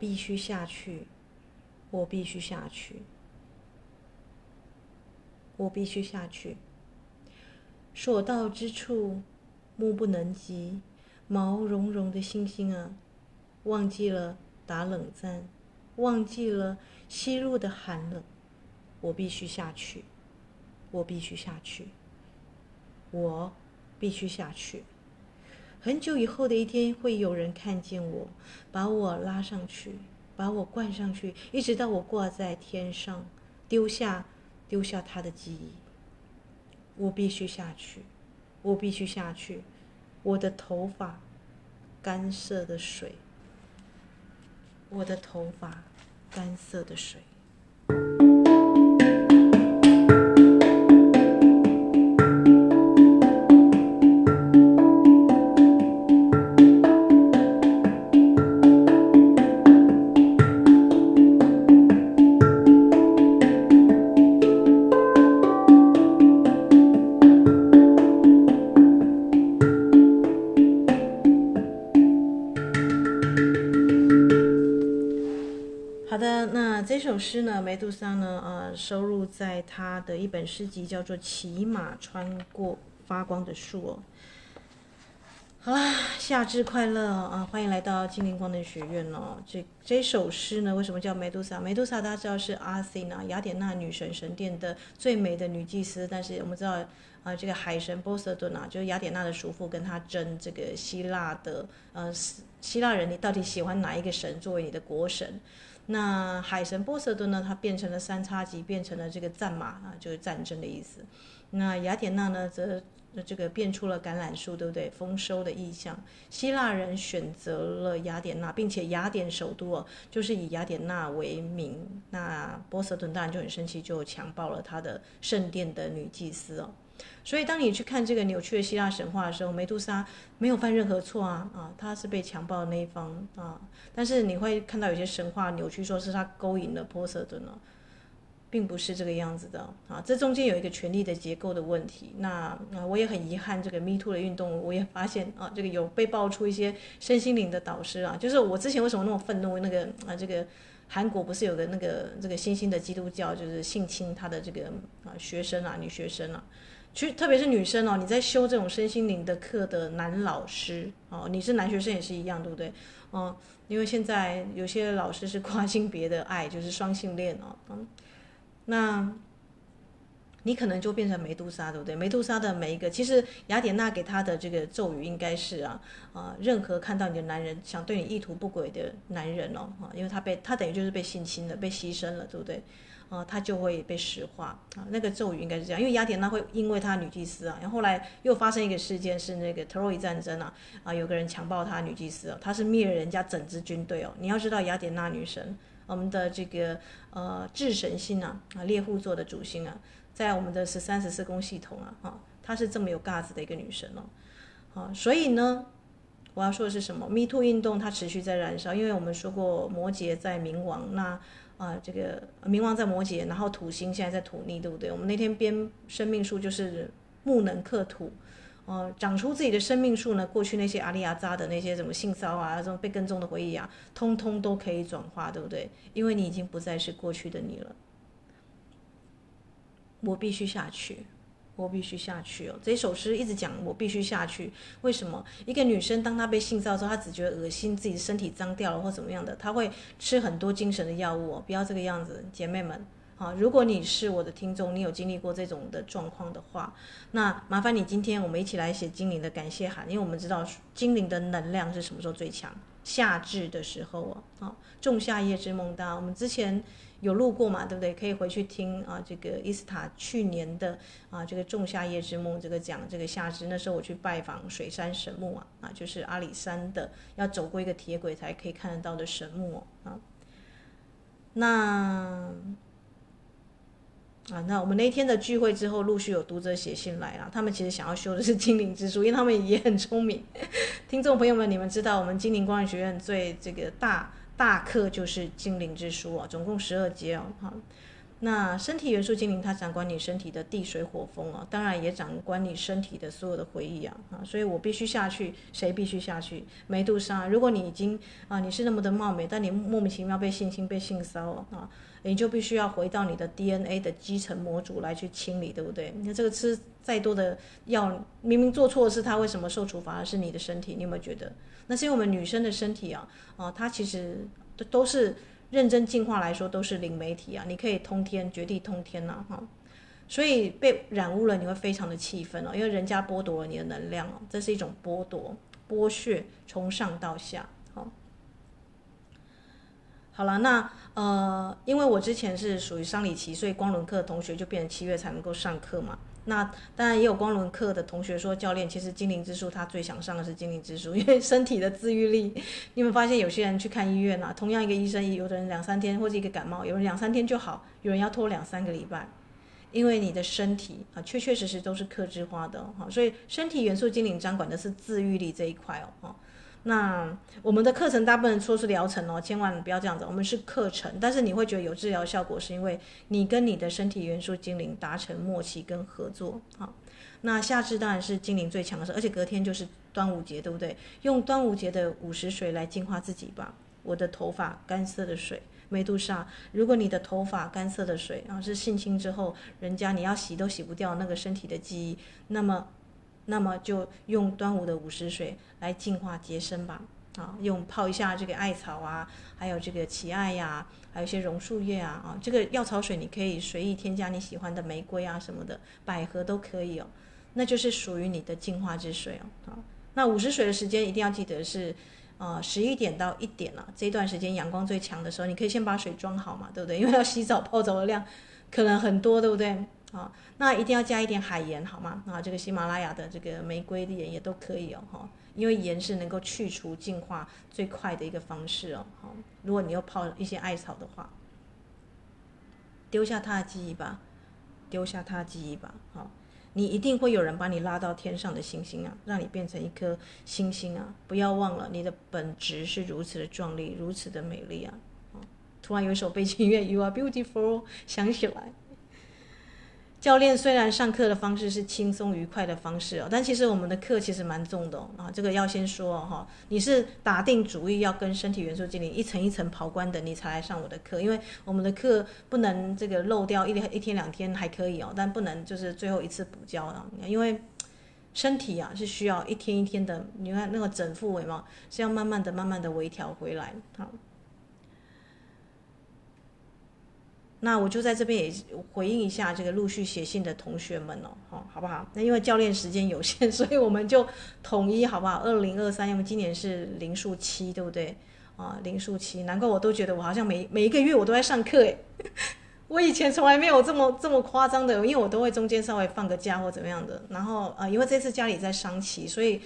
必须下去，我必须下去，我必须下去。所到之处，目不能及，毛茸茸的星星啊，忘记了打冷战，忘记了吸入的寒冷。我必须下去，我必须下去，我。必须下去。很久以后的一天，会有人看见我，把我拉上去，把我灌上去，一直到我挂在天上，丢下，丢下他的记忆。我必须下去，我必须下去。我的头发，干涩的水。我的头发，干涩的水。诗呢，梅杜莎呢，呃，收录在他的一本诗集，叫做《骑马穿过发光的树》哦。好啦，夏至快乐啊！欢迎来到精灵光能学院哦。这这首诗呢，为什么叫梅杜莎？梅杜莎大家知道是阿西娜雅典娜女神神殿的最美的女祭司，但是我们知道啊、这个海神波塞顿啊，就是雅典娜的叔父，跟他争这个希腊的呃希腊人，你到底喜欢哪一个神作为你的国神？那海神波塞顿呢？他变成了三叉戟，变成了这个战马啊，就是战争的意思。那雅典娜呢，则这个变出了橄榄树，对不对？丰收的意象。希腊人选择了雅典娜，并且雅典首都哦，就是以雅典娜为名。那波塞顿当然就很生气，就强暴了他的圣殿的女祭司哦。所以，当你去看这个扭曲的希腊神话的时候，梅杜莎没有犯任何错啊啊，她是被强暴的那一方啊。但是你会看到有些神话扭曲，说是她勾引了波塞顿呢，并不是这个样子的啊。这中间有一个权力的结构的问题。那啊，我也很遗憾，这个 Me Too 的运动，我也发现啊，这个有被爆出一些身心灵的导师啊，就是我之前为什么那么愤怒？那个啊，这个韩国不是有个那个这个新兴的基督教，就是性侵他的这个啊学生啊，女学生啊。其实，特别是女生哦，你在修这种身心灵的课的男老师哦，你是男学生也是一样，对不对？哦，因为现在有些老师是跨性别的爱，就是双性恋哦，嗯，那，你可能就变成梅杜莎，对不对？梅杜莎的每一个，其实雅典娜给他的这个咒语应该是啊啊，任何看到你的男人想对你意图不轨的男人哦，啊，因为他被他等于就是被性侵了，被牺牲了，对不对？啊，他就会被石化啊。那个咒语应该是这样，因为雅典娜会因为她女祭司啊，然后后来又发生一个事件，是那个特洛伊战争啊啊，有个人强暴她女祭司，他是灭了人家整支军队哦。你要知道，雅典娜女神，我们的这个呃智神星啊啊，猎户座的主星啊，在我们的十三十四宫系统啊啊，她是这么有咖子的一个女神哦。啊，所以呢，我要说的是什么？Me Too 运动它持续在燃烧，因为我们说过摩羯在冥王那。啊，这个冥王在摩羯，然后土星现在在土逆，对不对？我们那天编生命树就是木能克土，哦、长出自己的生命树呢。过去那些阿里亚扎的那些什么性骚啊，这种被跟踪的回忆啊，通通都可以转化，对不对？因为你已经不再是过去的你了。我必须下去。我必须下去哦！这首诗一直讲我必须下去。为什么？一个女生当她被性骚扰之后，她只觉得恶心，自己身体脏掉了或怎么样的，她会吃很多精神的药物哦。不要这个样子，姐妹们啊！如果你是我的听众，你有经历过这种的状况的话，那麻烦你今天我们一起来写精灵的感谢函，因为我们知道精灵的能量是什么时候最强？夏至的时候哦。啊，仲夏夜之梦，大我们之前。有录过嘛？对不对？可以回去听啊，这个伊斯塔去年的啊，这个仲夏夜之梦，这个讲这个夏至，那时候我去拜访水山神木啊，啊，就是阿里山的，要走过一个铁轨才可以看得到的神木啊。那啊，那我们那天的聚会之后，陆续有读者写信来了，他们其实想要修的是精灵之书，因为他们也很聪明。听众朋友们，你们知道我们精灵光学院最这个大。大课就是精灵之书啊，总共十二节哦，哈。那身体元素精灵它掌管你身体的地水火风啊，当然也掌管你身体的所有的回忆啊，啊，所以我必须下去，谁必须下去？梅杜莎，如果你已经啊，你是那么的貌美，但你莫名其妙被性侵、被性骚扰啊，你就必须要回到你的 DNA 的基层模组来去清理，对不对？你这个吃再多的药，明明做错的是他，为什么受处罚的是你的身体？你有没有觉得？那是因为我们女生的身体啊，啊，它其实都都是认真进化来说都是灵媒体啊，你可以通天，绝地通天呐，哈，所以被染污了，你会非常的气愤哦，因为人家剥夺了你的能量哦，这是一种剥夺、剥削，从上到下，好，了，那呃，因为我之前是属于生理期，所以光轮课同学就变成七月才能够上课嘛。那当然也有光轮课的同学说，教练其实精灵之书他最想上的是精灵之书，因为身体的自愈力。你们发现有些人去看医院啊，同样一个医生，有的人两三天或者一个感冒，有人两三天就好，有人要拖两三个礼拜，因为你的身体啊确确实实都是克制化的哈，所以身体元素精灵掌管的是自愈力这一块哦。那我们的课程大部分说是疗程哦，千万不要这样子。我们是课程，但是你会觉得有治疗效果，是因为你跟你的身体元素精灵达成默契跟合作。好，那夏至当然是精灵最强的时候，而且隔天就是端午节，对不对？用端午节的午时水来净化自己吧。我的头发干涩的水，梅杜莎。如果你的头发干涩的水，然后是性侵之后，人家你要洗都洗不掉那个身体的记忆，那么。那么就用端午的午时水来净化洁身吧，啊，用泡一下这个艾草啊，还有这个奇艾呀、还有一些榕树叶啊，啊，这个药草水你可以随意添加你喜欢的玫瑰啊什么的，百合都可以哦，那就是属于你的净化之水哦，啊，那午时水的时间一定要记得是，呃，十一点到一点了，这段时间阳光最强的时候，你可以先把水装好嘛，对不对？因为要洗澡泡澡的量可能很多，对不对？啊，那一定要加一点海盐，好吗？啊，这个喜马拉雅的这个玫瑰的盐也都可以哦，哈，因为盐是能够去除净化最快的一个方式哦，好，如果你要泡一些艾草的话，丢下他的记忆吧，丢下他的记忆吧，好，你一定会有人把你拉到天上的星星啊，让你变成一颗星星啊，不要忘了你的本质是如此的壮丽，如此的美丽啊，突然有一首背景音乐，You are beautiful，想起来。教练虽然上课的方式是轻松愉快的方式哦，但其实我们的课其实蛮重的哦。啊，这个要先说哈，你是打定主意要跟身体元素精灵一层一层跑关的，你才来上我的课。因为我们的课不能这个漏掉一一天两天还可以哦，但不能就是最后一次补教啊。因为身体啊是需要一天一天的，你看那个整复位嘛，是要慢慢的、慢慢的微调回来。好。那我就在这边也回应一下这个陆续写信的同学们哦，好，好不好？那因为教练时间有限，所以我们就统一好不好？二零二三，因为今年是灵数七，对不对？啊，灵数七，难怪我都觉得我好像每每一个月我都在上课诶，我以前从来没有这么这么夸张的，因为我都会中间稍微放个假或怎么样的。然后啊，因为这次家里在商期，所以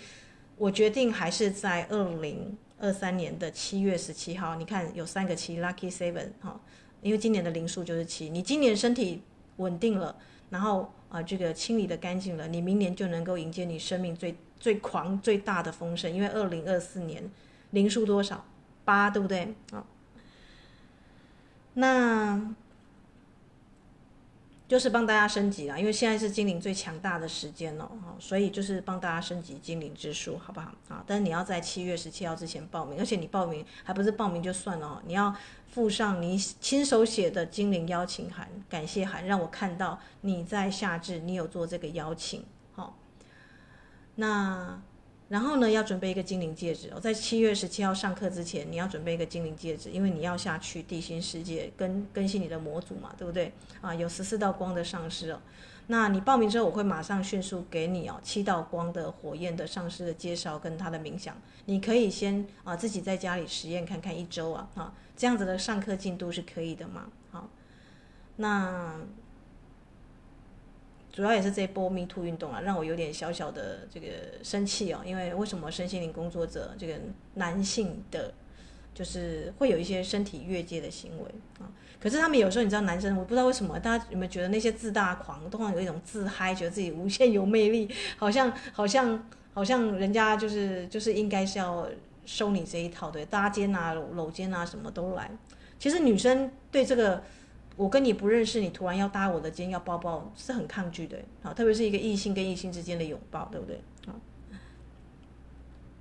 我决定还是在二零二三年的七月十七号。你看有三个七，Lucky Seven 哈。因为今年的灵数就是七，你今年身体稳定了，然后啊、这个清理的干净了，你明年就能够迎接你生命最最狂最大的丰盛。因为二零二四年灵数多少？八，对不对？啊，那。就是帮大家升级啦，因为现在是精灵最强大的时间哦，所以就是帮大家升级精灵之书，好不好啊？但是你要在七月十七号之前报名，而且你报名还不是报名就算了，你要附上你亲手写的精灵邀请函、感谢函，让我看到你在夏至你有做这个邀请，好，那。然后呢，要准备一个精灵戒指哦，在七月十七号上课之前，你要准备一个精灵戒指，因为你要下去地心世界更更新你的模组嘛，对不对？啊，有十四道光的上师哦。那你报名之后，我会马上迅速给你哦七道光的火焰的上师的介绍跟他的冥想，你可以先啊自己在家里实验看看一周啊，啊这样子的上课进度是可以的嘛？好，那。主要也是这一波 Me Too 运动啊，让我有点小小的这个生气哦。因为为什么身心灵工作者这个男性的，就是会有一些身体越界的行为啊？可是他们有时候你知道，男生我不知道为什么，大家有没有觉得那些自大狂，都会有一种自嗨，觉得自己无限有魅力，好像好像好像人家就是就是应该是要收你这一套，对，搭肩啊、搂肩啊，什么都来。其实女生对这个。我跟你不认识，你突然要搭我的肩，要抱抱，是很抗拒的啊！特别是一个异性跟异性之间的拥抱，对不对啊？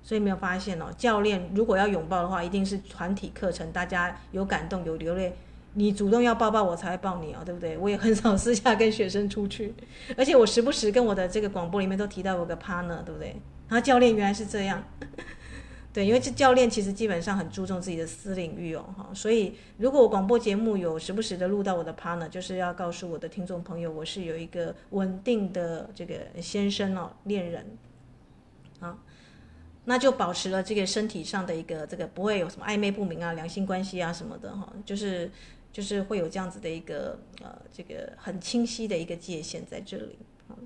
所以没有发现哦，教练如果要拥抱的话，一定是团体课程，大家有感动有流泪，你主动要抱抱我才会抱你哦，对不对？我也很少私下跟学生出去，而且我时不时跟我的这个广播里面都提到我个 partner，对不对？然后教练原来是这样。对，因为这教练其实基本上很注重自己的私领域哦，哈，所以如果我广播节目有时不时的录到我的 partner，就是要告诉我的听众朋友，我是有一个稳定的这个先生哦，恋人，啊，那就保持了这个身体上的一个这个不会有什么暧昧不明啊、两性关系啊什么的哈，就是就是会有这样子的一个呃这个很清晰的一个界限在这里，啊，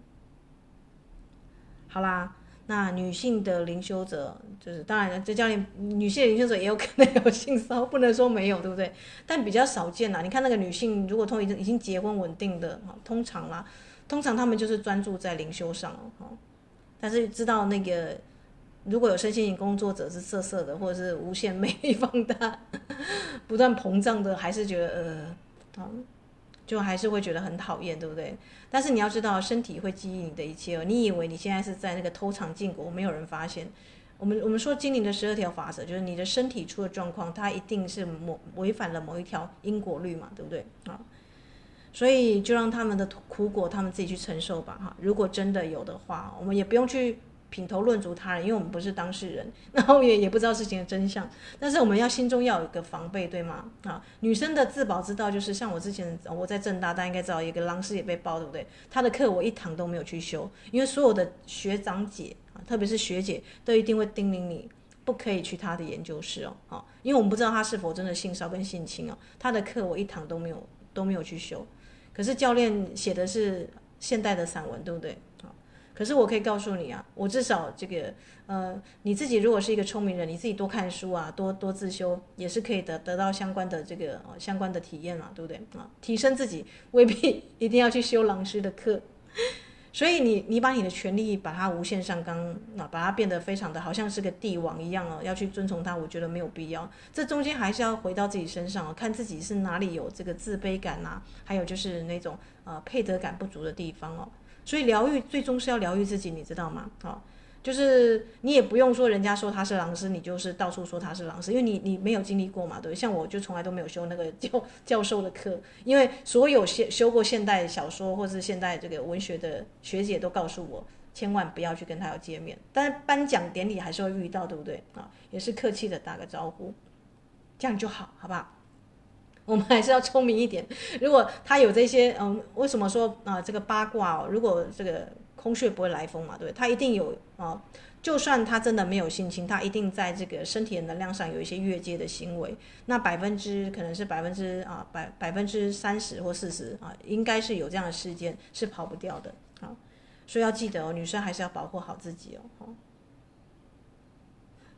好啦。那女性的灵修者，就是当然了，这教练女性的灵修者也有可能有性骚，不能说没有，对不对？但比较少见啦。你看那个女性，如果通已经已经结婚稳定的，通常啦，通常他们就是专注在灵修上哦。但是知道那个如果有身心灵工作者是色色的，或者是无限 魅力放大、不断膨胀的，还是觉得呃，嗯。就还是会觉得很讨厌，对不对？但是你要知道，身体会记忆你的一切哦。你以为你现在是在那个偷尝禁果，没有人发现。我们我们说精灵的十二条法则，就是你的身体出了状况，它一定是某违反了某一条因果律嘛，对不对啊？所以就让他们的苦果他们自己去承受吧，哈。如果真的有的话，我们也不用去。品头论足他人，因为我们不是当事人，然后也也不知道事情的真相。但是我们要心中要有一个防备，对吗？啊，女生的自保之道就是像我之前我在政大，大家应该知道一个狼师也被爆，对不对？他的课我一堂都没有去修，因为所有的学长姐啊，特别是学姐，都一定会叮咛你不可以去他的研究室哦，啊，因为我们不知道他是否真的性骚跟性侵哦。他的课我一堂都没有都没有去修，可是教练写的是现代的散文，对不对？可是我可以告诉你啊，我至少这个，呃，你自己如果是一个聪明人，你自己多看书啊，多多自修，也是可以得得到相关的这个、呃、相关的体验嘛，对不对啊？提升自己未必一定要去修老师的课，所以你你把你的权利把它无限上纲啊，把它变得非常的好像是个帝王一样哦，要去遵从它，我觉得没有必要。这中间还是要回到自己身上，看自己是哪里有这个自卑感呐、啊，还有就是那种呃配得感不足的地方哦。所以疗愈最终是要疗愈自己，你知道吗？好，就是你也不用说人家说他是狼师，你就是到处说他是狼师，因为你你没有经历过嘛，对。对像我就从来都没有修那个教教授的课，因为所有修修过现代小说或是现代这个文学的学姐都告诉我，千万不要去跟他有见面。但是颁奖典礼还是会遇到，对不对？啊，也是客气的打个招呼，这样就好，好不好？我们还是要聪明一点。如果他有这些，嗯，为什么说啊、这个八卦哦，如果这个空穴不会来风嘛，对，他一定有啊、就算他真的没有性侵，他一定在这个身体的能量上有一些越界的行为。那百分之可能是百分之啊百百分之三十或四十啊，应该是有这样的事件是跑不掉的啊。所以要记得哦，女生还是要保护好自己哦。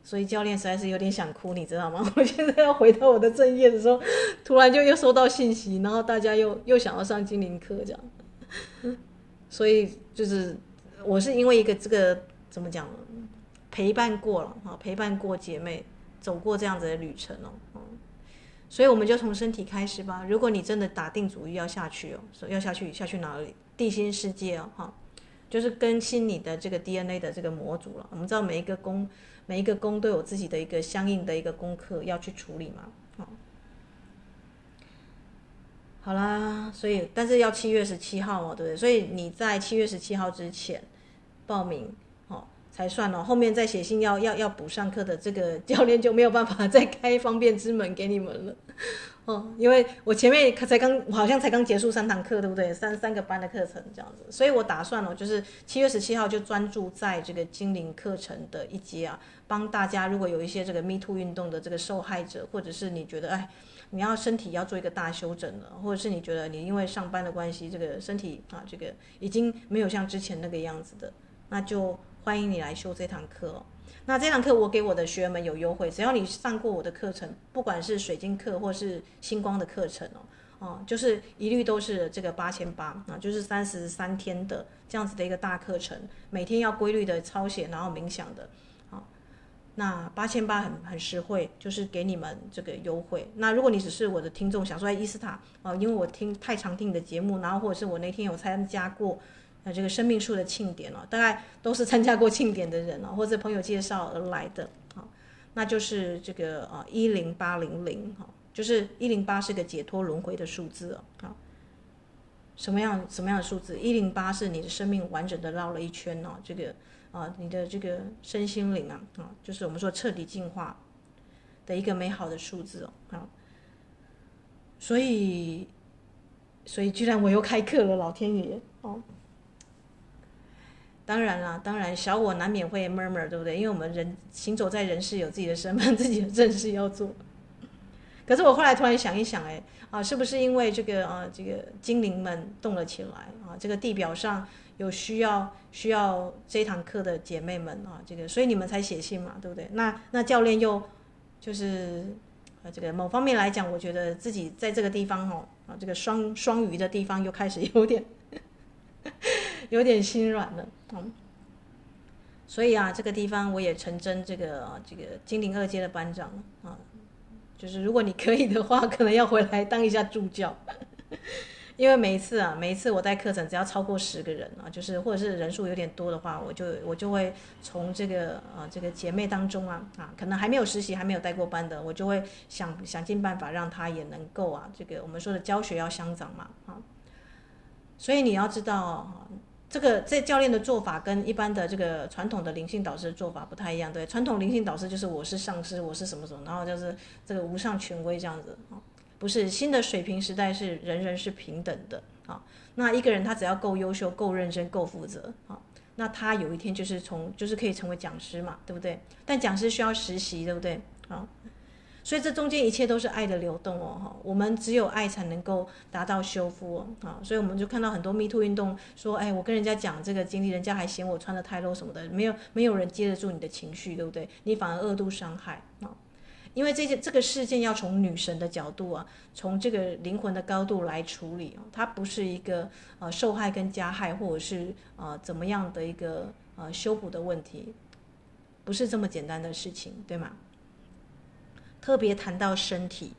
所以教练实在是有点想哭，你知道吗？我现在要回到我的正业的时候，突然就又收到信息，然后大家又又想要上精灵课这样。所以就是我是因为一个这个怎么讲，陪伴过了啊，陪伴过姐妹走过这样子的旅程哦，所以我们就从身体开始吧。如果你真的打定主意要下去哦，说要下去下去哪里？地心世界哦，哈，就是更新你的这个 DNA 的这个模组了。我们知道每一个宫，每一个宫都有自己的一个相应的一个功课要去处理嘛，好，好啦，所以但是要七月十七号嘛，对不对？所以你在七月十七号之前报名。才算哦，后面再写信要要要补上课的这个 教练就没有办法再开方便之门给你们了，哦，因为我前面才刚，我好像才刚结束三堂课，对不对？三三个班的课程这样子，所以我打算哦，就是七月十七号就专注在这个精灵课程的一节啊，帮大家如果有一些这个 Me Too 运动的这个受害者，或者是你觉得哎，你要身体要做一个大修整了，或者是你觉得你因为上班的关系，这个身体啊，这个已经没有像之前那个样子的，那就。欢迎你来修这堂课。那这堂课我给我的学员们有优惠，只要你上过我的课程，不管是水晶课或是星光的课程哦，哦，就是一律都是这个八千八啊，就是三十三天的这样子的一个大课程，每天要规律的抄写，然后冥想的，啊，那八千八很很实惠，就是给你们这个优惠。那如果你只是我的听众，想说伊斯塔啊，因为我听太常听你的节目，然后或者是我那天有参加过。那这个生命树的庆典哦，大概都是参加过庆典的人哦，或者朋友介绍而来的啊，那就是这个啊一零八零零哈，就是一零八是个解脱轮回的数字哦，啊，什么样什么样的数字？一零八是你的生命完整的绕了一圈哦，这个啊你的这个身心灵啊啊，就是我们说彻底进化的一个美好的数字哦，啊，所以所以居然我又开课了，老天爷哦。当然啦，当然小我难免会 murmur，对不对？因为我们人行走在人世，有自己的身份，自己的正事要做。可是我后来突然想一想，哎，啊，是不是因为这个啊，这个精灵们动了起来啊？这个地表上有需要需要这堂课的姐妹们啊，这个所以你们才写信嘛，对不对？那那教练又就是，这个某方面来讲，我觉得自己在这个地方哦，啊，这个双双鱼的地方又开始有点。有点心软了，嗯，所以啊，这个地方我也成真这个这个精灵二阶的班长啊，就是如果你可以的话，可能要回来当一下助教，因为每一次啊，每一次我带课程，只要超过十个人啊，就是或者是人数有点多的话，我就我就会从这个啊这个姐妹当中啊啊，可能还没有实习还没有带过班的，我就会想想尽办法让他也能够啊，这个我们说的教学要相长嘛啊。所以你要知道，这个这教练的做法跟一般的这个传统的灵性导师的做法不太一样。对，传统灵性导师就是我是上师，我是什么什么，然后就是这个无上权威这样子啊。不是，新的水平时代是人人是平等的啊。那一个人他只要够优秀、够认真、够负责啊，那他有一天就是从就是可以成为讲师嘛，对不对？但讲师需要实习，对不对？啊。所以这中间一切都是爱的流动哦，哈，我们只有爱才能够达到修复哦，啊，所以我们就看到很多 Me Too 运动说，哎，我跟人家讲这个经历，人家还嫌我穿得太露什么的，没有没有人接得住你的情绪，对不对？你反而二度伤害啊，因为这件这个事件要从女神的角度啊，从这个灵魂的高度来处理啊，它不是一个呃受害跟加害，或者是呃怎么样的一个呃修补的问题，不是这么简单的事情，对吗？特别谈到身体，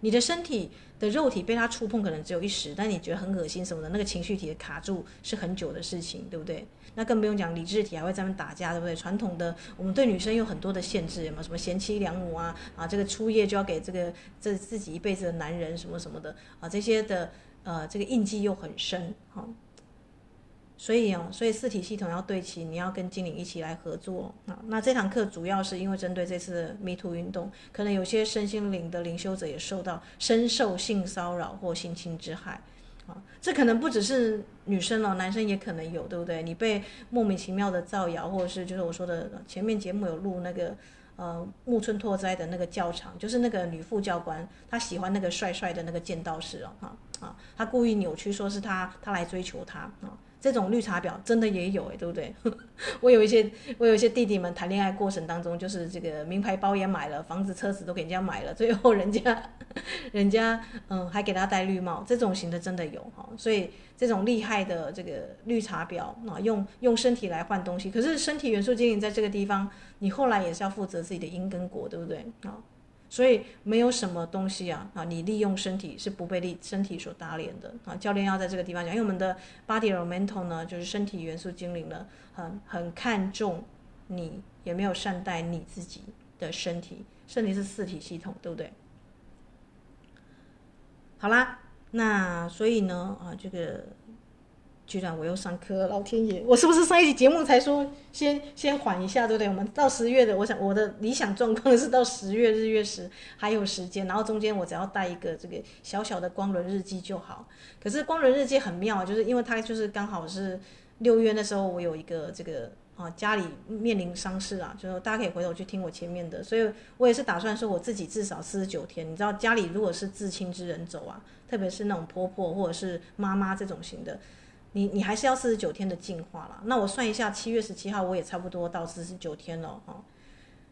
你的身体的肉体被他触碰，可能只有一时，但你觉得很恶心什么的，那个情绪体的卡住是很久的事情，对不对？那更不用讲理智体还会在那打架，对不对？传统的我们对女生有很多的限制，有没有什么贤妻良母啊啊，这个初夜就要给这个这自己一辈子的男人什么什么的啊，这些的呃这个印记又很深，哈。所以哦，所以四体系统要对齐，你要跟精灵一起来合作啊。那这堂课主要是因为针对这次的 Me Too 运动，可能有些身心灵的灵修者也受到深受性骚扰或性侵之害啊。这可能不只是女生哦，男生也可能有，对不对？你被莫名其妙的造谣，或者是就是我说的前面节目有录那个呃木村拓哉的那个教场，就是那个女副教官，她喜欢那个帅帅的那个剑道士哦，哈啊，她故意扭曲说是他他来追求她啊。这种绿茶婊真的也有哎，对不对？我有一些我有一些弟弟们谈恋爱过程当中，就是这个名牌包也买了，房子车子都给人家买了，最后人家 人家嗯还给他戴绿帽，这种型的真的有哈。所以这种厉害的这个绿茶婊啊，用用身体来换东西，可是身体元素精灵在这个地方，你后来也是要负责自己的因跟果，对不对？啊，所以没有什么东西啊啊，你利用身体是不被力身体所打脸的啊。教练要在这个地方讲，因为我们的 body elemental 呢，就是身体元素精灵呢，很很看重你有没有善待你自己的身体，身体是四体系统，对不对？好啦，那所以呢啊，这个。居然我又上课，老天爷！我是不是上一集节目才说先先缓一下，对不对？我们到十月的，我想我的理想状况是到十月日月时还有时间，然后中间我只要带一个这个小小的光轮日记就好。可是光轮日记很妙，就是因为它就是刚好是六月那时候，我有一个这个啊家里面临丧事啊，就是大家可以回头去听我前面的，所以我也是打算说我自己至少四十九天。你知道家里如果是至亲之人走啊，特别是那种婆婆或者是妈妈这种型的。你你还是要四十九天的净化了，那我算一下，七月十七号我也差不多到四十九天了哈，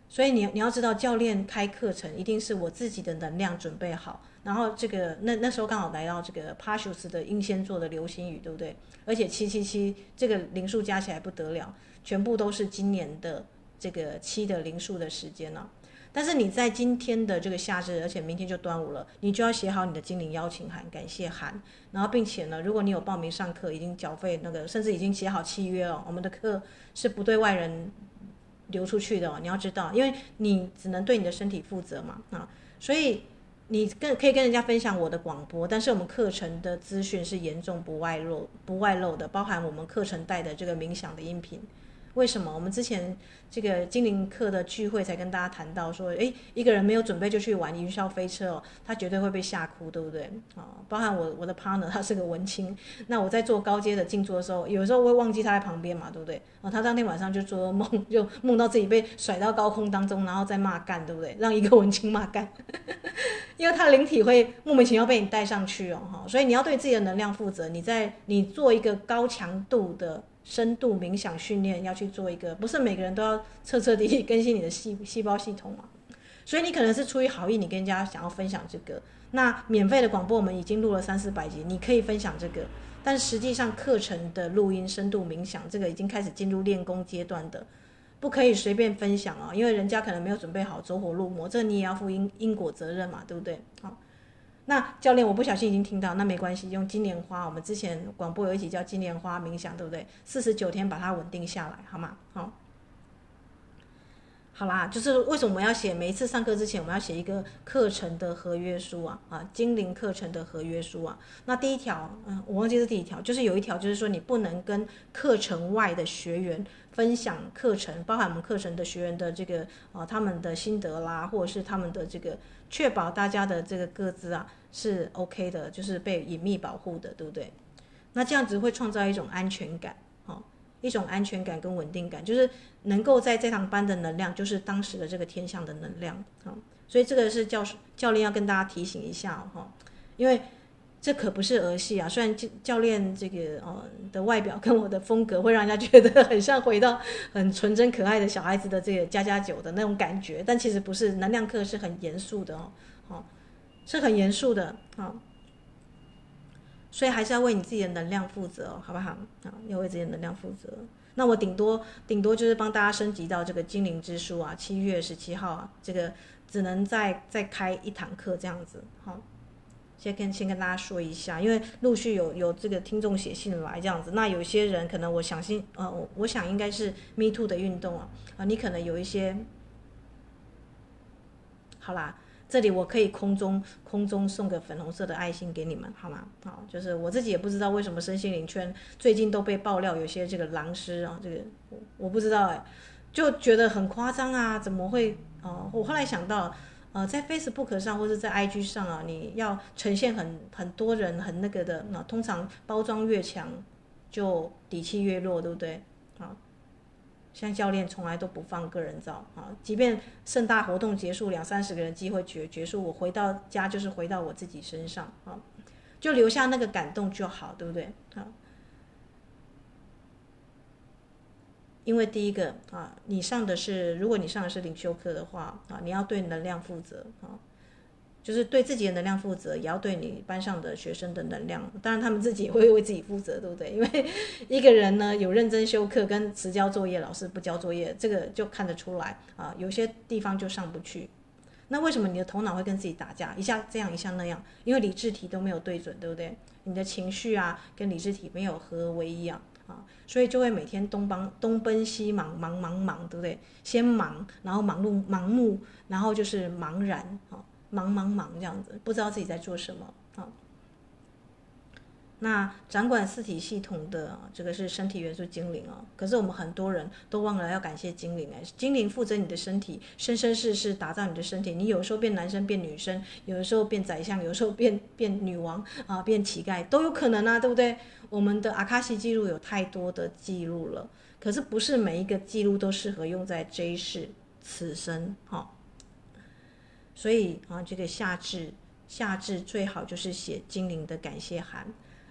所以你你要知道，教练开课程一定是我自己的能量准备好，然后这个那那时候刚好来到这个 Pashus 的英仙座的流星雨，对不对？而且七七七这个灵数加起来不得了，全部都是今年的这个七的灵数的时间了。但是你在今天的这个夏至，而且明天就端午了，你就要写好你的精灵邀请函、感谢函，然后并且呢，如果你有报名上课，已经缴费那个，甚至已经写好契约了，我们的课是不对外人流出去的哦。你要知道，因为你只能对你的身体负责嘛 啊，所以你跟可以跟人家分享我的广播，但是我们课程的资讯是严重不外露、不外露的，包含我们课程带的这个冥想的音频。为什么我们之前这个精灵课的聚会才跟大家谈到说，诶，一个人没有准备就去玩云霄飞车哦，他绝对会被吓哭，对不对？啊、哦，包含我我的 partner，他是个文青，那我在做高阶的静坐的时候，有时候会忘记他在旁边嘛，对不对？啊、哦，他当天晚上就做噩梦，就梦到自己被甩到高空当中，然后再骂干，对不对？让一个文青骂干，因为他的灵体会莫名其妙被你带上去哦，哈，所以你要对自己的能量负责，你在你做一个高强度的。深度冥想训练要去做一个，不是每个人都要彻彻底底更新你的细细胞系统嘛？所以你可能是出于好意，你跟人家想要分享这个。那免费的广播我们已经录了三四百集，你可以分享这个。但实际上课程的录音深度冥想这个已经开始进入练功阶段的，不可以随便分享啊，因为人家可能没有准备好走火入魔，这你也要负因因果责任嘛，对不对？好。那教练，我不小心已经听到，那没关系，用金莲花，我们之前广播有一集叫金莲花冥想，对不对？四十九天把它稳定下来，好吗？好，好啦，就是为什么我们要写？每一次上课之前，我们要写一个课程的合约书啊，啊，精灵课程的合约书啊。那第一条，嗯，我忘记是第一条，就是有一条就是说，你不能跟课程外的学员分享课程，包含我们课程的学员的这个啊，他们的心得啦，或者是他们的这个。确保大家的这个各自啊是 OK 的，就是被隐秘保护的，对不对？那这样子会创造一种安全感，哦，一种安全感跟稳定感，就是能够在这堂班的能量，就是当时的这个天象的能量，啊，所以这个是教教练要跟大家提醒一下，哈，因为。这可不是儿戏啊！虽然教教练这个呃的外表跟我的风格会让人家觉得很像回到很纯真可爱的小孩子的这个家家酒的那种感觉，但其实不是。能量课是很严肃的哦，哦，是很严肃的啊，哦，所以还是要为你自己的能量负责，好不好？啊，要为自己的能量负责。那我顶多顶多就是帮大家升级到这个精灵之书啊，七月十七号啊，这个只能再再开一堂课这样子，好，先跟先跟大家说一下，因为陆续有有这个听众写信来这样子，那有些人可能我相信，呃，我想应该是 Me Too 的运动啊，啊，你可能有一些，好啦，这里我可以空中空中送个粉红色的爱心给你们，好吗？好，就是我自己也不知道为什么身心灵圈最近都被爆料有些这个狼师啊，这个我我不知道哎，就觉得很夸张啊，怎么会啊？我后来想到。呃，在 Facebook 上或者在 IG 上啊，你要呈现很很多人很那个的，那通常包装越强，就底气越弱，对不对？啊，像教练从来都不放个人照啊，即便盛大活动结束，两三十个人机会结结束，我回到家就是回到我自己身上啊，就留下那个感动就好，对不对？啊。因为第一个啊，你上的是，如果你上的是领修课的话啊，你要对能量负责啊，就是对自己的能量负责，也要对你班上的学生的能量。当然，他们自己也会为自己负责，对不对？因为 一个人呢，有认真修课跟迟交作业，老师不交作业，这个就看得出来啊，有些地方就上不去。那为什么你的头脑会跟自己打架？一下这样，一下那样，因为理智体都没有对准，对不对？你的情绪啊，跟理智体没有合为一样啊，所以就会每天东帮东奔西忙，忙忙忙，对不对？先忙，然后忙碌盲目，然后就是茫然啊，忙忙忙这样子，不知道自己在做什么。那掌管四体系统的这个是身体元素精灵哦，可是我们很多人都忘了要感谢精灵哎，精灵负责你的身体，生生世世打造你的身体。你有时候变男生变女生，有的时候变宰相，有时候变变女王啊，变乞丐都有可能啊，对不对？我们的阿卡西记录有太多的记录了，可是不是每一个记录都适合用在这一世此生哈。所以啊，这个夏至夏至最好就是写精灵的感谢函。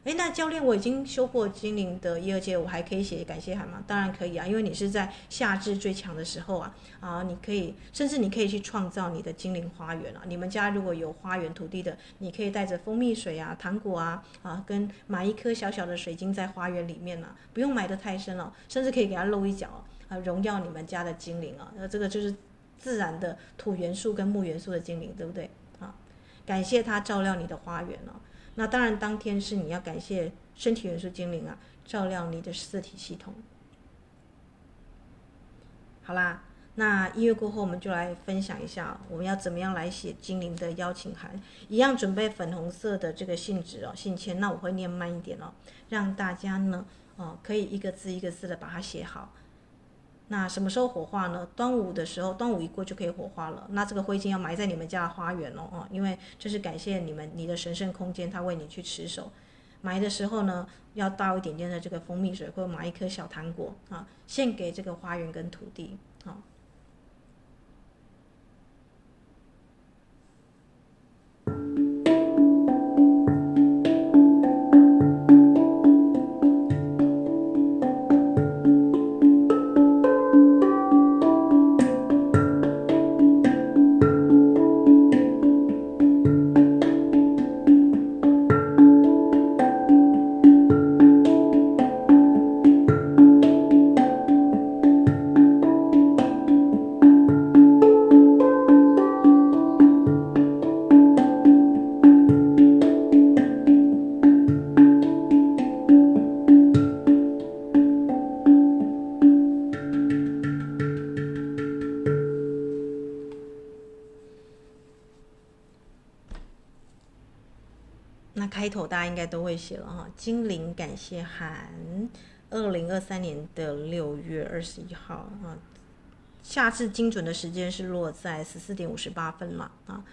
哎，那教练，我已经修过精灵的一二阶，我还可以写感谢函吗？当然可以啊，因为你是在夏至最强的时候啊，啊，你可以，甚至你可以去创造你的精灵花园啊。你们家如果有花园土地的，你可以带着蜂蜜水啊、糖果啊，啊，跟买一颗小小的水晶在花园里面啊，不用埋得太深了，甚至可以给它露一脚啊，荣耀你们家的精灵啊。那这个就是自然的土元素跟木元素的精灵，对不对？啊，感谢它照料你的花园了。那当然，当天是你要感谢身体元素精灵啊，照亮你的四体系统。好啦，那音乐过后，我们就来分享一下，我们要怎么样来写精灵的邀请函。一样准备粉红色的这个信纸哦，信签。那我会念慢一点哦，让大家呢，哦，可以一个字一个字的把它写好。那什么时候火化呢？端午的时候，端午一过就可以火化了。那这个灰烬要埋在你们家的花园哦，哦，因为这是感谢你们，你的神圣空间，他为你去持守。埋的时候呢，要倒一点点的这个蜂蜜水，或者埋一颗小糖果啊，献给这个花园跟土地都会写了哈，精灵感谢函，二零二三年的六月二十一号啊，下次精准的时间是落在十四点五十八分嘛啊，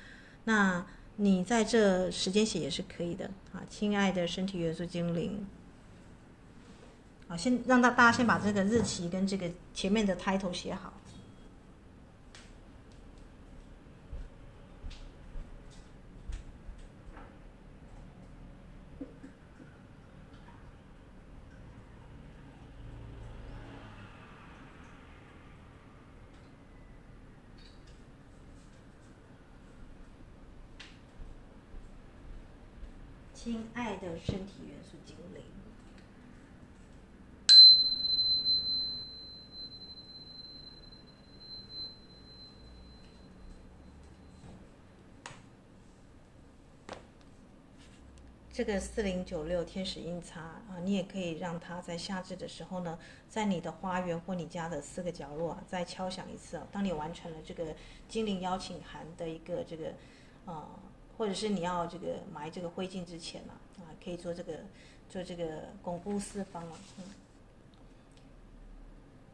那你在这时间写也是可以的啊，亲爱的身体元素精灵，啊，先让大大家先把这个日期跟这个前面的 title 写好。亲爱的身体元素精灵，这个四零九六天使印擦啊，你也可以让它在夏至的时候呢，在你的花园或你家的四个角落，再敲响一次。当你完成了这个精灵邀请函的一个这个啊。或者是你要这个埋这个灰烬之前呢，可以做这个做这个巩固四方了。嗯，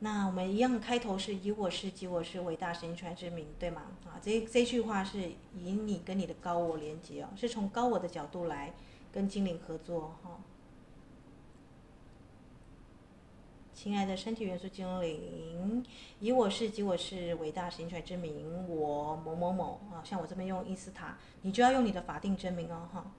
那我们一样开头是以我是及我是伟大神传之名，对吗？啊，这这句话是以你跟你的高我连接哦，是从高我的角度来跟精灵合作哈。亲爱的身体元素精灵，以我是及我是伟大神传之名，我某某某啊，像我这边用伊斯塔，你就要用你的法定真名哦，哈。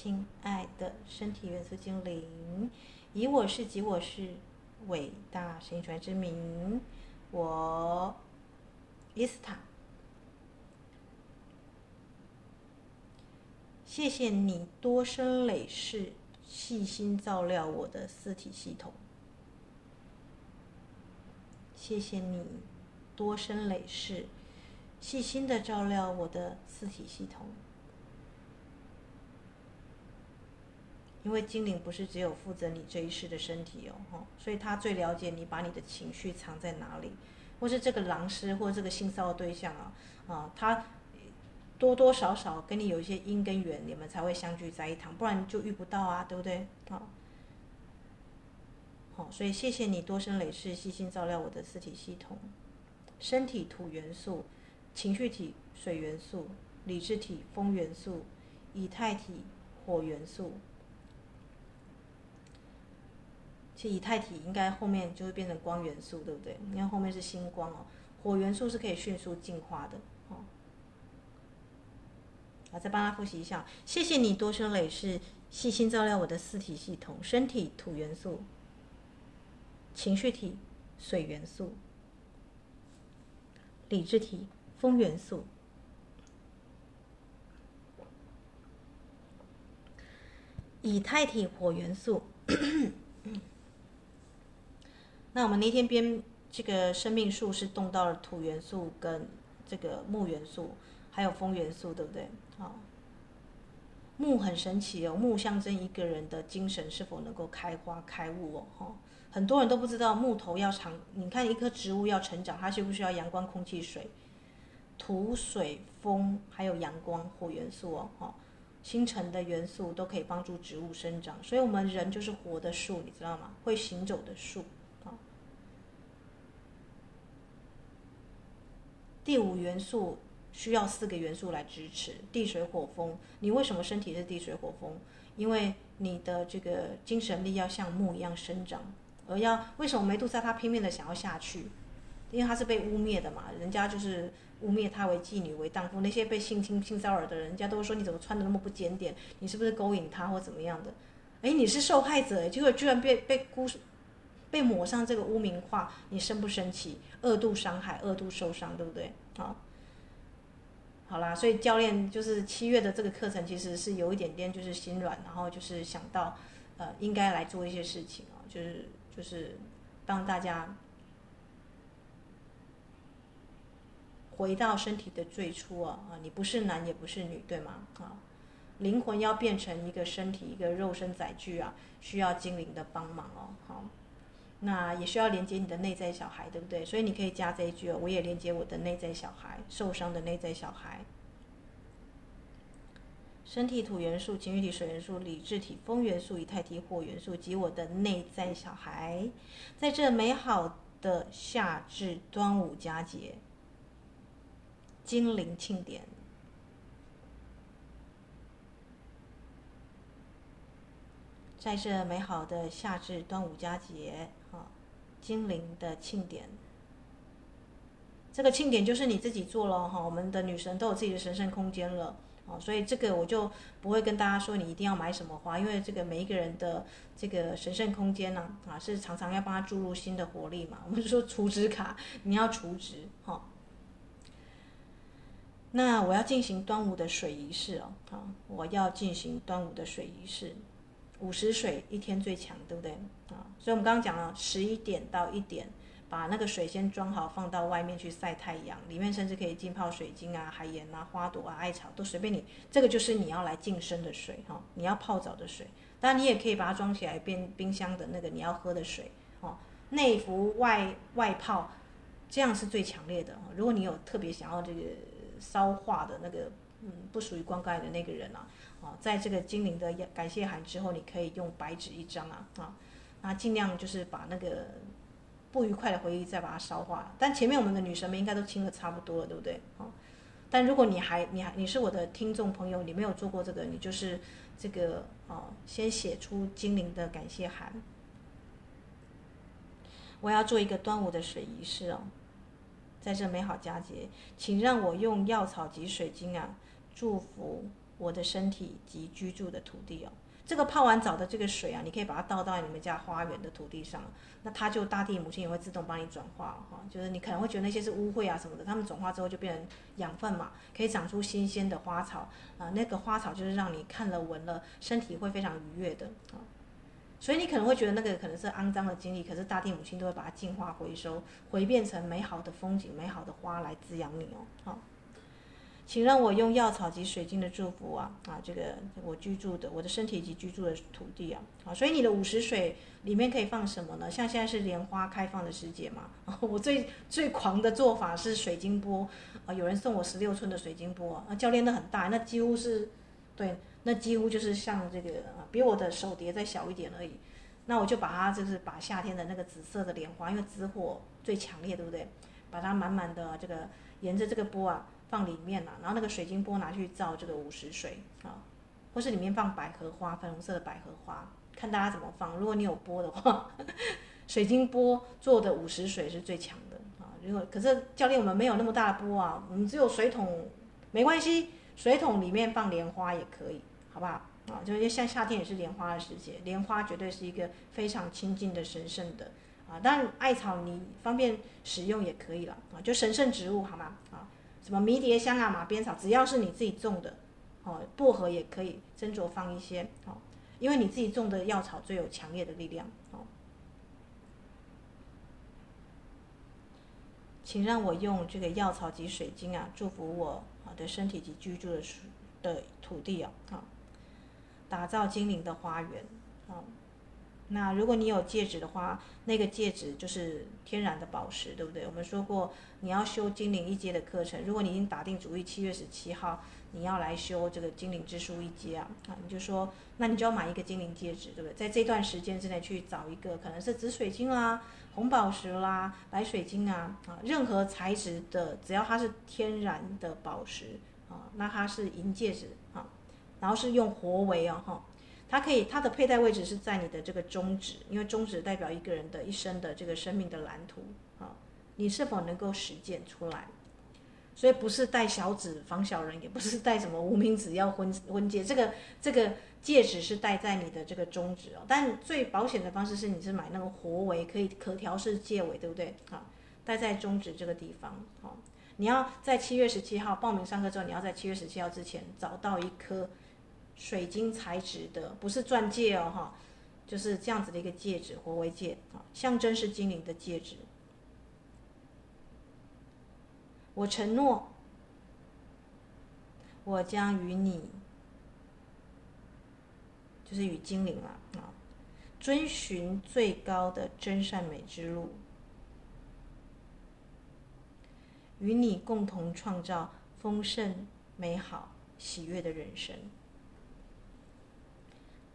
亲爱的身体元素精灵，以我是及我是伟大神传之名，我伊斯塔。谢谢你多生累世细心照料我的四体系统。谢谢你多生累世，细心的照料我的四体系统。因为精灵不是只有负责你这一世的身体哦，所以他最了解你把你的情绪藏在哪里，或是这个狼师或这个性骚扰对象啊，啊，他多多少少跟你有一些因跟缘，你们才会相聚在一堂，不然就遇不到啊，对不对？好，好，所以谢谢你多生累世细心照料我的四体系统，身体土元素，情绪体水元素，理智体风元素，以太体火元素。其实以太体应该后面就会变成光元素，对不对？因为后面是星光哦。火元素是可以迅速进化的哦。好，再帮他复习一下，谢谢你多生累世细心照料我的四体系统：身体土元素，情绪体水元素，理智体风元素，以太体火元素。那我们那天编这个生命树是动到了土元素跟这个木元素，还有风元素，对不对？啊，木很神奇哦，木象征一个人的精神是否能够开花开悟哦。哈，很多人都不知道木头要长，你看一棵植物要成长，它需不需要阳光、空气、水？土、水、风，还有阳光、火元素哦。哈，星辰的元素都可以帮助植物生长，所以我们人就是活的树，你知道吗？会行走的树。第五元素需要四个元素来支持，地水火风。你为什么身体是地水火风？因为你的这个精神力要像木一样生长，而要为什么梅杜莎她拼命的想要下去？因为她是被污蔑的嘛，人家就是污蔑她为妓女为荡妇。那些被性侵性骚扰的人，人家都说你怎么穿的那么不检点？你是不是勾引她或怎么样的？哎，你是受害者，结果居然被被孤。被抹上这个污名化，你生不生气？二度伤害，二度受伤，对不对？好，好啦，所以教练就是七月的这个课程，其实是有一点点就是心软，然后就是想到，呃，应该来做一些事情啊，就是就是帮大家回到身体的最初啊啊，你不是男也不是女，对吗？啊，灵魂要变成一个身体，一个肉身载具啊，需要精灵的帮忙哦，好。那也需要连接你的内在小孩，对不对？所以你可以加这一句哦，我也连接我的内在小孩，受伤的内在小孩。身体土元素、情绪体水元素、理智体风元素、以太体火元素及我的内在小孩，在这美好的夏至端午佳节，精灵庆典。在这美好的夏至端午佳节，精灵的庆典。这个庆典就是你自己做了哈，我们的女神都有自己的神圣空间了，啊，所以这个我就不会跟大家说你一定要买什么花，因为这个每一个人的这个神圣空间呢，啊，是常常要帮他注入新的活力嘛。我们就说储值卡，你要储值哈。那我要进行端午的水仪式哦，啊，我要进行端午的水仪式。五十水一天最强，对不对啊？所以我们刚刚讲了十一点到一点，把那个水先装好，放到外面去晒太阳，里面甚至可以浸泡水晶啊、海盐啊、花朵啊、艾草，都随便你。这个就是你要来净身的水哈，你要泡澡的水。当然你也可以把它装起来变冰箱的那个你要喝的水哦。内服外外泡，这样是最强烈的。如果你有特别想要这个烧化的那个，嗯，不属于光盖的那个人啊。在这个精灵的感谢函之后，你可以用白纸一张啊啊，那尽量就是把那个不愉快的回忆再把它烧化。但前面我们的女神们应该都清的差不多了，对不对？啊，但如果你还你还你是我的听众朋友，你没有做过这个，你就是这个啊，先写出精灵的感谢函。我要做一个端午的水仪式哦，在这美好佳节，请让我用药草及水晶啊祝福。我的身体及居住的土地哦，这个泡完澡的这个水啊，你可以把它倒到你们家花园的土地上，那它就大地母亲也会自动帮你转化哈，就是你可能会觉得那些是污秽啊什么的，它们转化之后就变成养分嘛，可以长出新鲜的花草啊，那个花草就是让你看了闻了，身体会非常愉悦的啊。所以你可能会觉得那个可能是肮脏的经历，可是大地母亲都会把它净化回收，回变成美好的风景、美好的花来滋养你哦。好，请让我用药草及水晶的祝福啊啊，这个我居住的我的身体及居住的土地啊，好，所以你的午时水里面可以放什么呢？像现在是莲花开放的时节嘛，我最最狂的做法是水晶钵啊，有人送我十六寸的水晶钵啊，教练的很大，那几乎是对。那几乎就是像这个啊，比我的手碟再小一点而已。那我就把它就是把夏天的那个紫色的莲花，因为紫火最强烈，对不对？把它满满的这个沿着这个钵啊放里面啊，然后那个水晶钵拿去造这个午时水啊，或是里面放百合花，粉红色的百合花，看大家怎么放。如果你有钵的话，水晶钵做的午时水是最强的啊。如果可是教练我们没有那么大的钵啊，我们只有水桶，没关系，水桶里面放莲花也可以。好不好啊？就是像夏天也是莲花的时节，莲花绝对是一个非常亲近的神圣的啊。当然艾草你方便使用也可以了啊，就神圣植物好吗？什么迷迭香啊、马鞭草，只要是你自己种的，哦，薄荷也可以斟酌放一些哦，因为你自己种的药草最有强烈的力量哦。请让我用这个药草及水晶啊，祝福我啊的身体及居住的的土地啊，啊。打造精灵的花园，哦，那如果你有戒指的话，那个戒指就是天然的宝石，对不对？我们说过，你要修精灵一阶的课程，如果你已经打定主意，七月十七号你要来修这个精灵之书一阶啊，啊，你就说，那你就要买一个精灵戒指，对不对？在这段时间之内去找一个，可能是紫水晶啦、红宝石啦、白水晶啊，啊，任何材质的，只要它是天然的宝石啊，那它是银戒指啊。然后是用活为哦哈，它可以它的佩戴位置是在你的这个中指，因为中指代表一个人的一生的这个生命的蓝图啊，你是否能够实践出来？所以不是戴小指防小人，也不是戴什么无名指要婚婚戒，这个这个戒指是戴在你的这个中指哦。但最保险的方式是你是买那个活为，可以可调式戒尾，对不对？啊，戴在中指这个地方，好，你要在七月十七号报名上课之后，你要在七月十七号之前找到一颗。水晶材质的，不是钻戒哦，哈，就是这样子的一个戒指，活为戒啊，象征是精灵的戒指。我承诺，我将与你，就是与精灵啊，啊，遵循最高的真善美之路，与你共同创造丰盛、美好、喜悦的人生。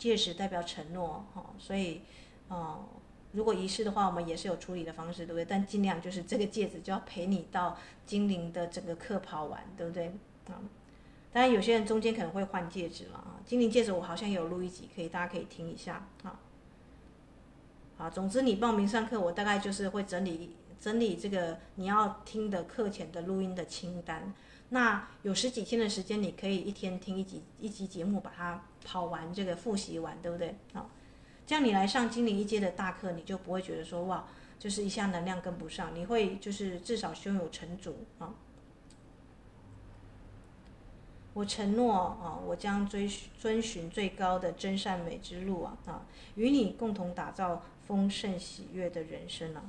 戒指代表承诺，哈，所以，哦，如果遗失的话，我们也是有处理的方式，对不对？但尽量就是这个戒指就要陪你到精灵的整个课跑完，对不对？啊，当然有些人中间可能会换戒指了啊。精灵戒指我好像有录一集，可以大家可以听一下，啊，好，总之你报名上课，我大概就是会整理整理这个你要听的课前的录音的清单。那有十几天的时间，你可以一天听一集一集节目，把它跑完，这个复习完，对不对？好，这样你来上精灵一阶的大课，你就不会觉得说哇，就是一下能量跟不上，你会就是至少胸有成竹啊。我承诺啊，我将追遵循最高的真善美之路啊啊，与你共同打造丰盛喜悦的人生啊。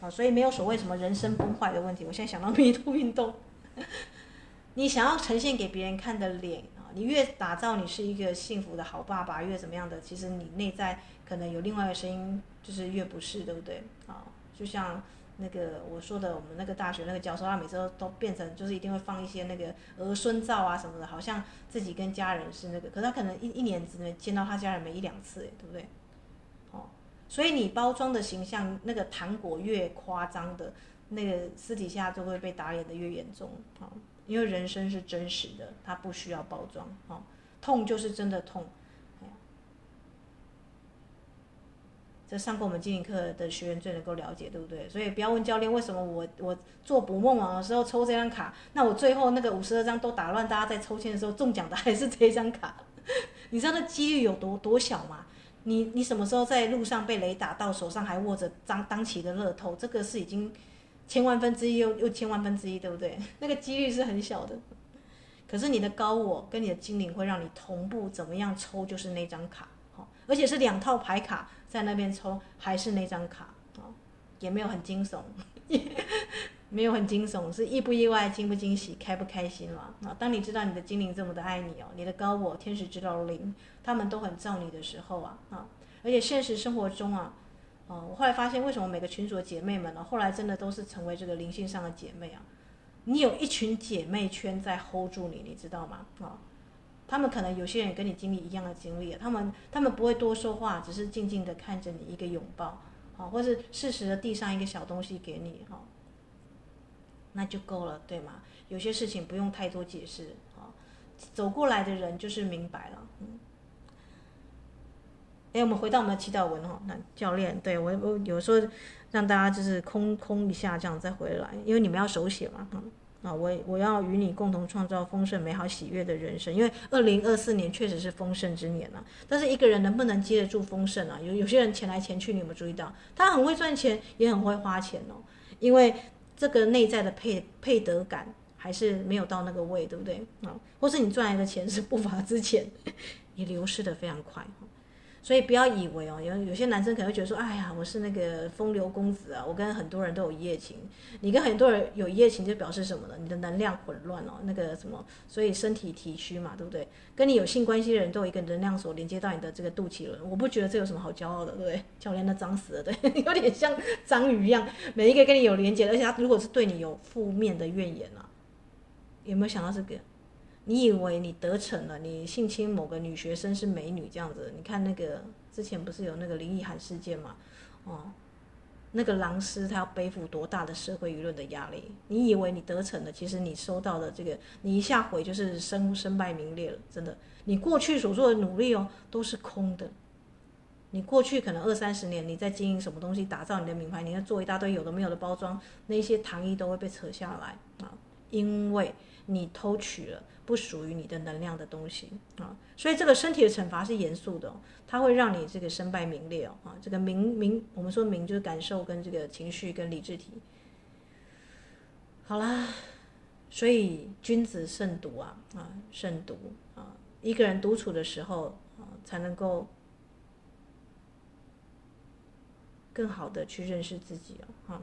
好，所以没有所谓什么人生崩坏的问题。我现在想到 迷途运动。你想要呈现给别人看的脸啊，你越打造你是一个幸福的好爸爸，越怎么样的，其实你内在可能有另外一个声音，就是越不是，对不对？啊，就像那个我说的，我们那个大学那个教授，他每次都都变成就是一定会放一些那个儿孙照啊什么的，好像自己跟家人是那个，可是他可能一一年只能见到他家人没一两次，对不对？哦，所以你包装的形象，那个糖果越夸张的。那个私底下就会被打脸的越严重，啊，因为人生是真实的，它不需要包装，啊，痛就是真的痛，这上过我们精灵课的学员最能够了解，对不对？所以不要问教练为什么我我做捕梦网的时候抽这张卡，那我最后那个五十二张都打乱，大家在抽签的时候中奖的还是这张卡，你知道那几率有多多小吗？你你什么时候在路上被雷打到，手上还握着张当期的乐透，这个是已经。千万分之一又又千万分之一，对不对？那个几率是很小的，可是你的高我跟你的精灵会让你同步怎么样抽就是那张卡，好，而且是两套牌卡在那边抽，还是那张卡啊，也没有很惊悚，也 没有很惊悚，是意不意外、惊不惊喜、开不开心了啊？当你知道你的精灵这么的爱你哦，你的高我、天使指导灵，他们都很照你的时候啊啊！而且现实生活中啊，哦，我后来发现为什么每个群组的姐妹们呢，后来真的都是成为这个灵性上的姐妹啊。你有一群姐妹圈在 hold 住你，你知道吗？啊，他们可能有些人跟你经历一样的经历，他们他们不会多说话，只是静静的看着你一个拥抱，啊，或是适时的递上一个小东西给你，哈，那就够了，对吗？有些事情不用太多解释，啊，走过来的人就是明白了，嗯。哎，我们回到我们的祈祷文哈，那教练，对我我有时候让大家就是空空一下，这样再回来，因为你们要手写嘛，嗯，啊，我我要与你共同创造丰盛、美好、喜悦的人生，因为二零二四年确实是丰盛之年啊。但是一个人能不能接得住丰盛啊？有有些人钱来钱去，你有没有注意到？他很会赚钱，也很会花钱哦，因为这个内在的配配得感还是没有到那个位，对不对？啊，或是你赚来的钱是不法之钱，也流失的非常快。所以不要以为哦，有有些男生可能会觉得说，哎呀，我是那个风流公子啊，我跟很多人都有一夜情。你跟很多人有一夜情，就表示什么呢？你的能量混乱哦，那个什么，所以身体体虚嘛，对不对？跟你有性关系的人都有一个能量锁连接到你的这个肚脐轮，我不觉得这有什么好骄傲的，对不对？教练都脏死了，对，有点像章鱼一样，每一个跟你有连接，而且他如果是对你有负面的怨言啊，有没有想到这个？你以为你得逞了？你性侵某个女学生是美女这样子？你看那个之前不是有那个林奕涵事件嘛？哦，那个狼师他要背负多大的社会舆论的压力？你以为你得逞了？其实你收到的这个，你一下回就是身身败名裂了。真的，你过去所做的努力哦，都是空的。你过去可能二三十年你在经营什么东西，打造你的名牌，你要做一大堆有的没有的包装，那些糖衣都会被扯下来啊，因为你偷取了。不属于你的能量的东西啊，所以这个身体的惩罚是严肃的，它会让你这个身败名裂哦啊，这个名名我们说名就是感受跟这个情绪跟理智体。好啦，所以君子慎独啊啊，慎独啊，一个人独处的时候啊，才能够更好的去认识自己啊。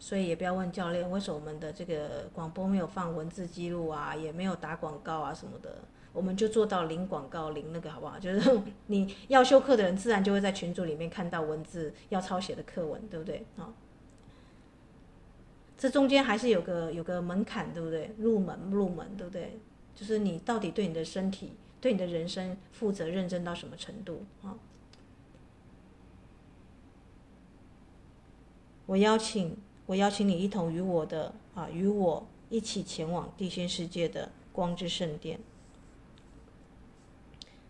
所以也不要问教练为什么我们的这个广播没有放文字记录啊，也没有打广告啊什么的，我们就做到零广告零那个好不好？就是你要修课的人，自然就会在群组里面看到文字要抄写的课文，对不对？啊，这中间还是有个有个门槛，对不对？入门入门，对不对？就是你到底对你的身体、对你的人生负责认真到什么程度啊？我邀请。我邀请你一同与我的啊，与我一起前往地心世界的光之圣殿。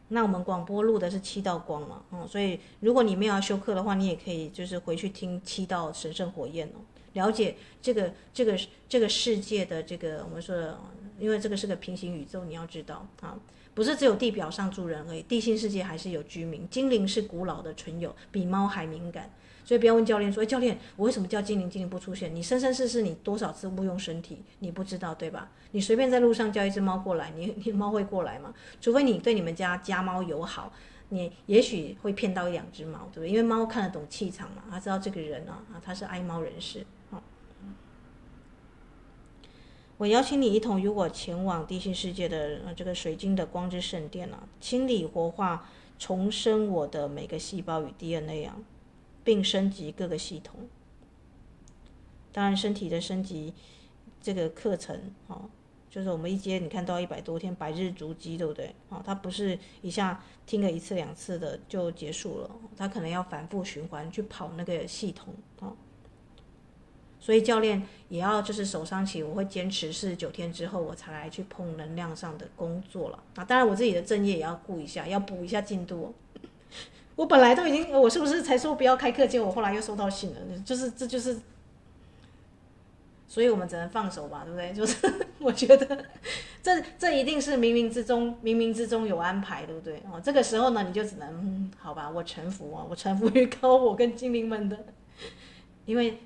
那我们广播录的是七道光嘛，嗯，所以如果你没有要修课的话，你也可以就是回去听七道神圣火焰哦，了解这个这个这个世界的这个我们说的，因为这个是个平行宇宙，你要知道啊，不是只有地表上住人而已，地心世界还是有居民，精灵是古老的存有，比猫还敏感。所以不要问教练说：“哎，教练，我为什么叫精灵？精灵不出现？你生生世世你多少次误用身体？你不知道对吧？你随便在路上叫一只猫过来，你你猫会过来吗？除非你对你们家家猫友好，你也许会骗到一两只猫，对不对？因为猫看得懂气场嘛，它知道这个人啊啊，他是爱猫人士。好，我邀请你一同与我前往地心世界的这个水晶的光之圣殿啊，清理活化、重生我的每个细胞与 DNA 啊。”并升级各个系统。当然，身体的升级这个课程，哦，就是我们一阶你看到一百多天百日筑基，对不对？哦，它不是一下听个一次两次的就结束了，它可能要反复循环去跑那个系统，哦。所以教练也要就是手上起，我会坚持四十九天之后我才来去碰能量上的工作了。啊，当然我自己的正业也要顾一下，要补一下进度。我本来都已经，我是不是才说不要开课？结果我后来又收到信了，就是这就是，所以我们只能放手吧，对不对？就是我觉得这这一定是冥冥之中，冥冥之中有安排，对不对？哦，这个时候呢，你就只能，嗯，好吧，我臣服啊，我臣服于高我跟精灵们的，因为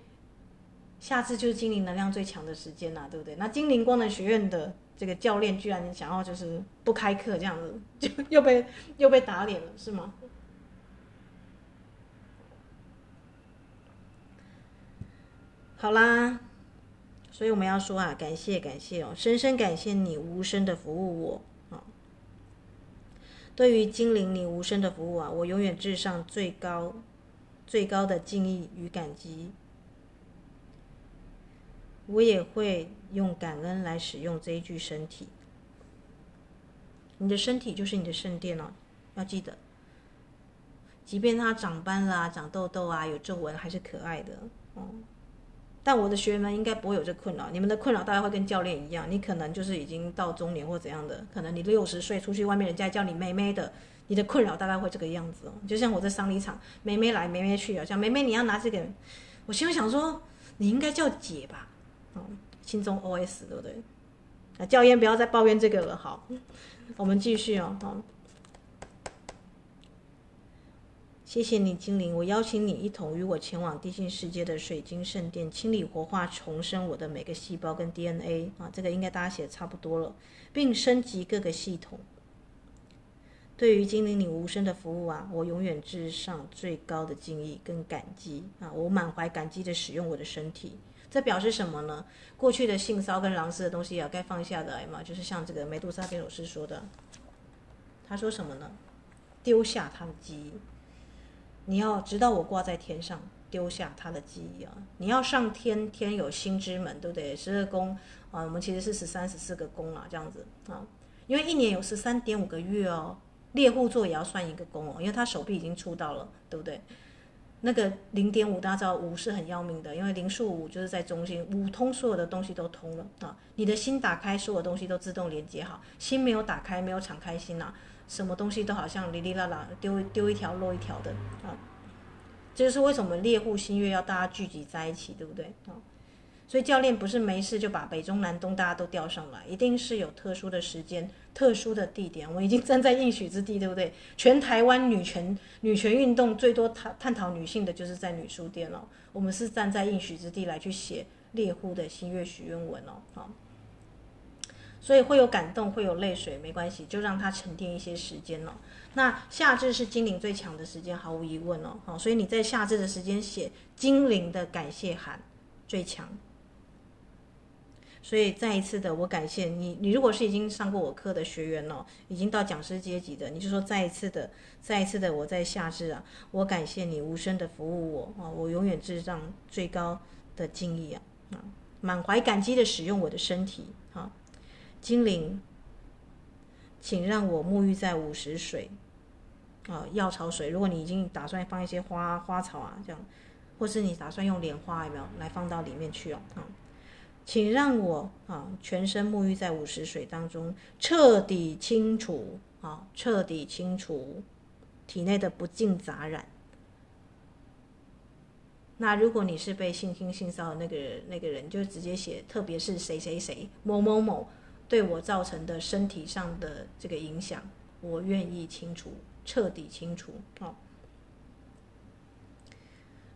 下次就是精灵能量最强的时间呐，对不对？那精灵光能学院的。这个教练居然想要就是不开课这样子，就又被又被打脸了，是吗？好啦，所以我们要说啊，感谢感谢哦，深深感谢你无声的服务我啊。对于精灵你无声的服务啊，我永远至上最高最高的敬意与感激。我也会用感恩来使用这一具身体。你的身体就是你的圣殿哦，要记得，即便它长斑啦、长痘痘啊、有皱纹，还是可爱的哦。但我的学员们应该不会有这困扰，你们的困扰大概会跟教练一样，你可能就是已经到中年或怎样的，可能你六十岁出去外面，人家叫你妹妹的，你的困扰大概会这个样子哦。就像我在商礼场，妹妹来妹妹去啊，像妹妹你要拿这个，我心里想说你应该叫姐吧，哦，心中 OS 对不对？啊，教练不要再抱怨这个了，好，我们继续哦，好。谢谢你，精灵。我邀请你一同与我前往地心世界的水晶圣殿，清理、活化、重生我的每个细胞跟 DNA 啊，这个应该大家写的差不多了，并升级各个系统。对于精灵你无声的服务啊，我永远至上最高的敬意跟感激啊！我满怀感激的使用我的身体，这表示什么呢？过去的性骚跟狼师的东西啊，该放下的来嘛。就是像这个梅杜莎编手师说的，他说什么呢？丢下他的记忆。你要知道，我挂在天上，丢下他的记忆啊！你要上天，天有心之门，对不对？十二宫啊，我们其实是十三、十四个宫啊，这样子啊。因为一年有十三点五个月哦，猎户座也要算一个宫哦，因为他手臂已经出道了，对不对？那个零点五，大家知道五是很要命的，因为零数五就是在中心，五通所有的东西都通了啊。你的心打开，所有东西都自动连接好；心没有打开，没有敞开心啊。什么东西都好像哩哩啦啦，丢丢一条漏一条的啊！这就是为什么猎户新月要大家聚集在一起，对不对啊？所以教练不是没事就把北中南东大家都调上来，一定是有特殊的时间、特殊的地点。我们已经站在应许之地，对不对？全台湾女权女权运动最多探探讨女性的就是在女书店哦。我们是站在应许之地来去写猎户的新月许愿文哦，好。所以会有感动，会有泪水，没关系，就让它沉淀一些时间了。那夏至是精灵最强的时间，毫无疑问哦。好，所以你在夏至的时间写精灵的感谢函最强。所以再一次的，我感谢你。你如果是已经上过我课的学员哦，已经到讲师阶级的，你就说再一次的，再一次的，我在夏至啊，我感谢你无声的服务我啊，我永远致上最高的敬意啊啊，满怀感激的使用我的身体。精灵，请让我沐浴在午时水，啊，药草水。如果你已经打算放一些花花草啊，这样，或是你打算用莲花有没有来放到里面去哦？啊，请让我啊全身沐浴在午时水当中，彻底清除啊，彻底清除体内的不净杂染。那如果你是被性侵性骚扰那个，那个人就直接写，特别是谁谁谁某某某。对我造成的身体上的这个影响，我愿意清除，彻底清除。哦，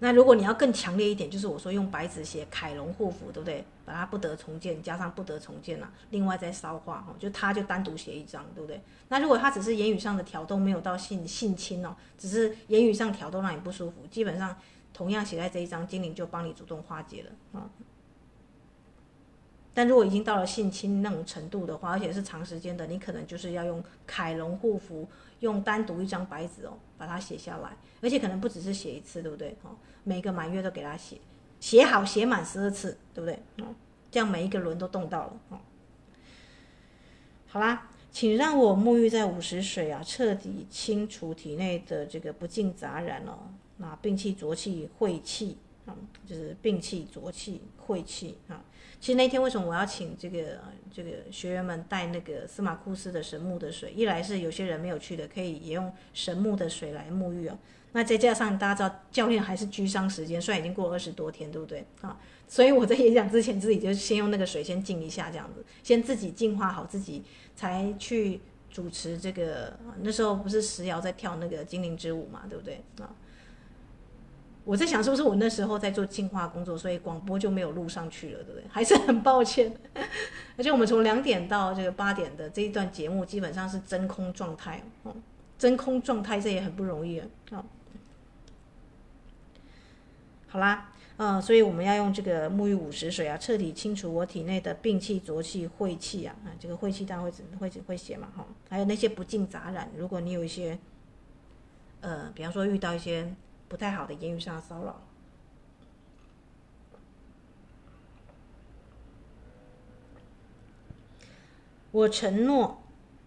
那如果你要更强烈一点，就是我说用白纸写凯龙护符，对不对？把它不得重建加上不得重建了，另外再烧化，哦，就他就单独写一张，对不对？那如果他只是言语上的挑逗，没有到性性侵哦，只是言语上挑逗让你不舒服，基本上同样写在这一张，精灵就帮你主动化解了啊。但如果已经到了性侵那种程度的话，而且是长时间的，你可能就是要用凯龙护符，用单独一张白纸哦，把它写下来，而且可能不只是写一次，对不对？哦，每个满月都给他写，写好写满十二次，对不对？哦，这样每一个轮都动到了哦。好啦，请让我沐浴在午时水啊，彻底清除体内的这个不净杂染哦，那病气浊气晦气啊，就是病气浊气晦气啊。其实那天为什么我要请这个这个学员们带那个司马库斯的神木的水？一来是有些人没有去的，可以也用神木的水来沐浴哦。那再加上大家知道教练还是居丧时间，虽然已经过二十多天，对不对啊？所以我在演讲之前自己就先用那个水先净一下，这样子，先自己净化好自己，才去主持这个。那时候不是石瑶在跳那个精灵之舞嘛，对不对啊？我在想是不是我那时候在做净化工作，所以广播就没有录上去了，对不对？还是很抱歉。而且我们从两点到这个八点的这一段节目，基本上是真空状态哦，真空状态这也很不容易啊。好，啦，呃，所以我们要用这个沐浴五十水啊，彻底清除我体内的病气、浊气、晦气啊。啊，这个晦气大家会会会写嘛？哈，还有那些不净杂染，如果你有一些，呃，比方说遇到一些。不太好的言语上的骚扰，我承诺，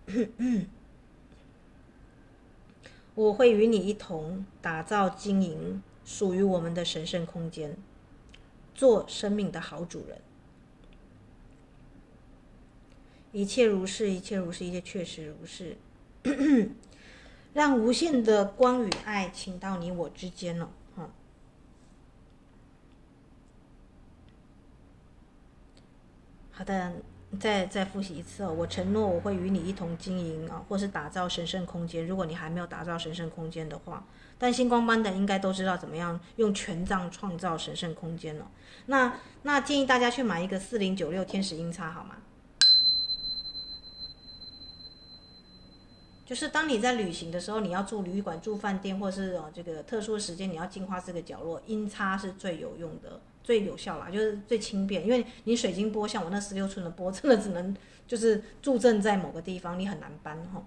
我会与你一同打造经营属于我们的神圣空间，做生命的好主人。一切如是，一切如是，一切确实如是。让无限的光与爱请到你我之间了，哈。好的，再再复习一次哦。我承诺我会与你一同经营啊，或是打造神圣空间。如果你还没有打造神圣空间的话，但星光班的应该都知道怎么样用权杖创造神圣空间了。那那建议大家去买一个四零九六天使音叉，好吗？就是当你在旅行的时候，你要住旅馆、住饭店，或是哦这个特殊的时间，你要净化这个角落，音叉是最有用的、最有效啦，就是最轻便。因为你水晶波，像我那十六寸的波，真的只能就是驻镇在某个地方，你很难搬哈。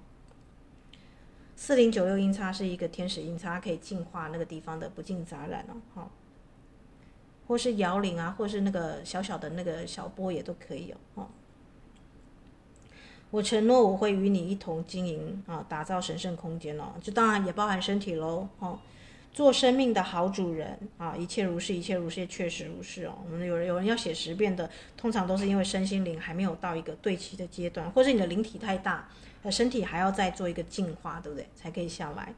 四零九六音叉是一个天使音叉，可以净化那个地方的不净杂染哦，哈。或是摇铃啊，或是那个小小的那个小波也都可以哦。我承诺我会与你一同经营啊，打造神圣空间哦，这当然也包含身体喽哦，做生命的好主人啊，一切如是，一切如是，确实如是哦。我们有人有人要写十遍的，通常都是因为身心灵还没有到一个对齐的阶段，或是你的灵体太大，呃，身体还要再做一个净化，对不对？才可以下来。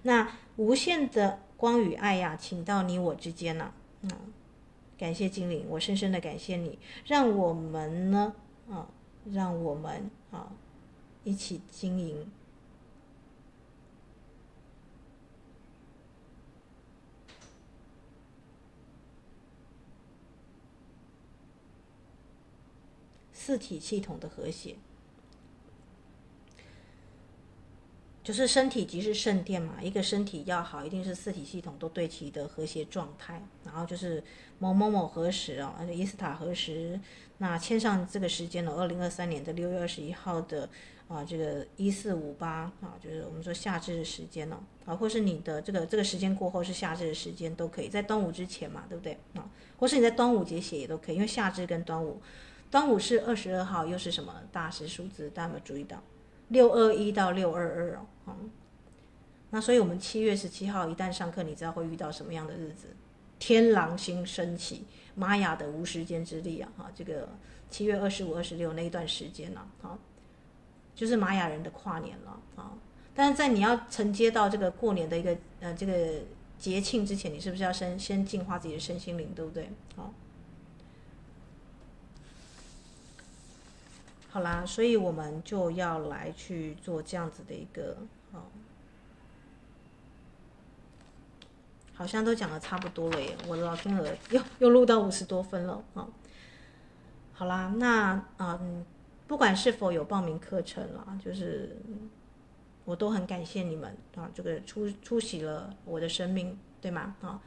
那无限的光与爱呀，请到你我之间呢，嗯，感谢精灵，我深深的感谢你，让我们呢，啊。让我们啊一起经营四体系统的和谐。就是身体即是圣殿嘛，一个身体要好，一定是四体系统都对齐的和谐状态。然后就是某某某何时啊，而且伊斯塔何时，那签上这个时间了，二零二三年的六月二十一号的啊，这个一四五八啊，就是我们说夏至的时间了啊，或是你的这个这个时间过后是夏至的时间都可以，在端午之前嘛，对不对啊？或是你在端午节写也都可以，因为夏至跟端午，端午是二十二号，又是什么大时数字？大家有没有注意到？六二一到六二二哦，嗯，那所以我们七月十七号一旦上课，你知道会遇到什么样的日子？天狼星升起，玛雅的无时间之力啊，哈，这个七月二十五、二十六那一段时间呢，啊，就是玛雅人的跨年了啊。但是在你要承接到这个过年的一个呃这个节庆之前，你是不是要先先净化自己的身心灵，对不对？好。好啦，所以我们就要来去做这样子的一个，哦，好像都讲的差不多了耶，我的老天鹅又又录到五十多分了啊，好啦，那嗯，不管是否有报名课程啦，就是我都很感谢你们啊，这个出出席了我的生命，对吗？啊，